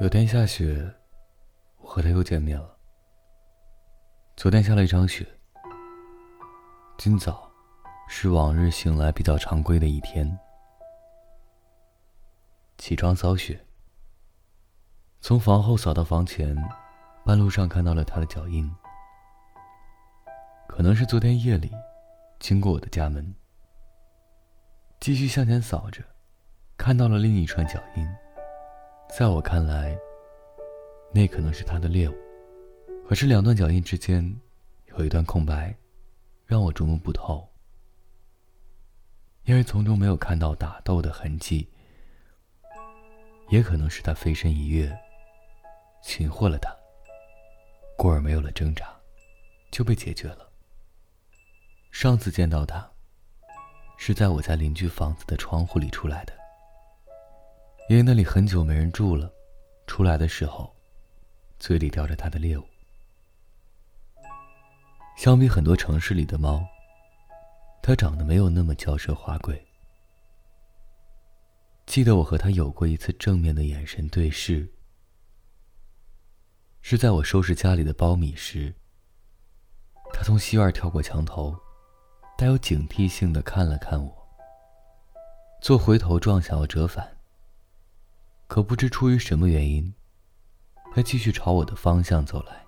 有天下雪，我和他又见面了。昨天下了一场雪，今早是往日醒来比较常规的一天。起床扫雪，从房后扫到房前，半路上看到了他的脚印，可能是昨天夜里经过我的家门。继续向前扫着，看到了另一串脚印。在我看来，那可能是他的猎物，可是两段脚印之间有一段空白，让我琢磨不透。因为从中没有看到打斗的痕迹，也可能是他飞身一跃，擒获了他，故而没有了挣扎，就被解决了。上次见到他，是在我家邻居房子的窗户里出来的。因为那里很久没人住了，出来的时候，嘴里叼着他的猎物。相比很多城市里的猫，它长得没有那么娇奢华贵。记得我和他有过一次正面的眼神对视，是在我收拾家里的苞米时，他从西院跳过墙头，带有警惕性的看了看我，做回头状想要折返。可不知出于什么原因，他继续朝我的方向走来。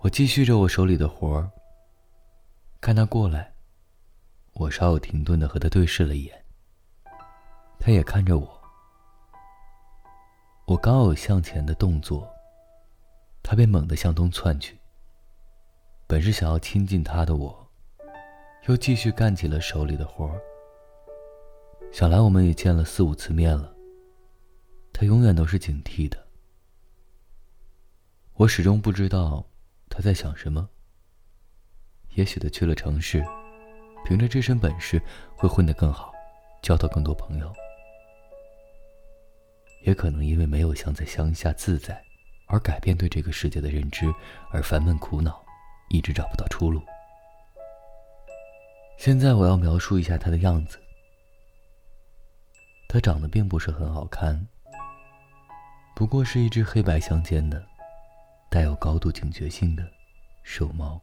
我继续着我手里的活儿。看他过来，我稍有停顿的和他对视了一眼。他也看着我。我刚有向前的动作，他便猛地向东窜去。本是想要亲近他的我，又继续干起了手里的活儿。想来我们也见了四五次面了。他永远都是警惕的。我始终不知道他在想什么。也许他去了城市，凭着这身本事会混得更好，交到更多朋友。也可能因为没有像在乡下自在，而改变对这个世界的认知，而烦闷苦恼，一直找不到出路。现在我要描述一下他的样子。它长得并不是很好看，不过是一只黑白相间的、带有高度警觉性的瘦猫。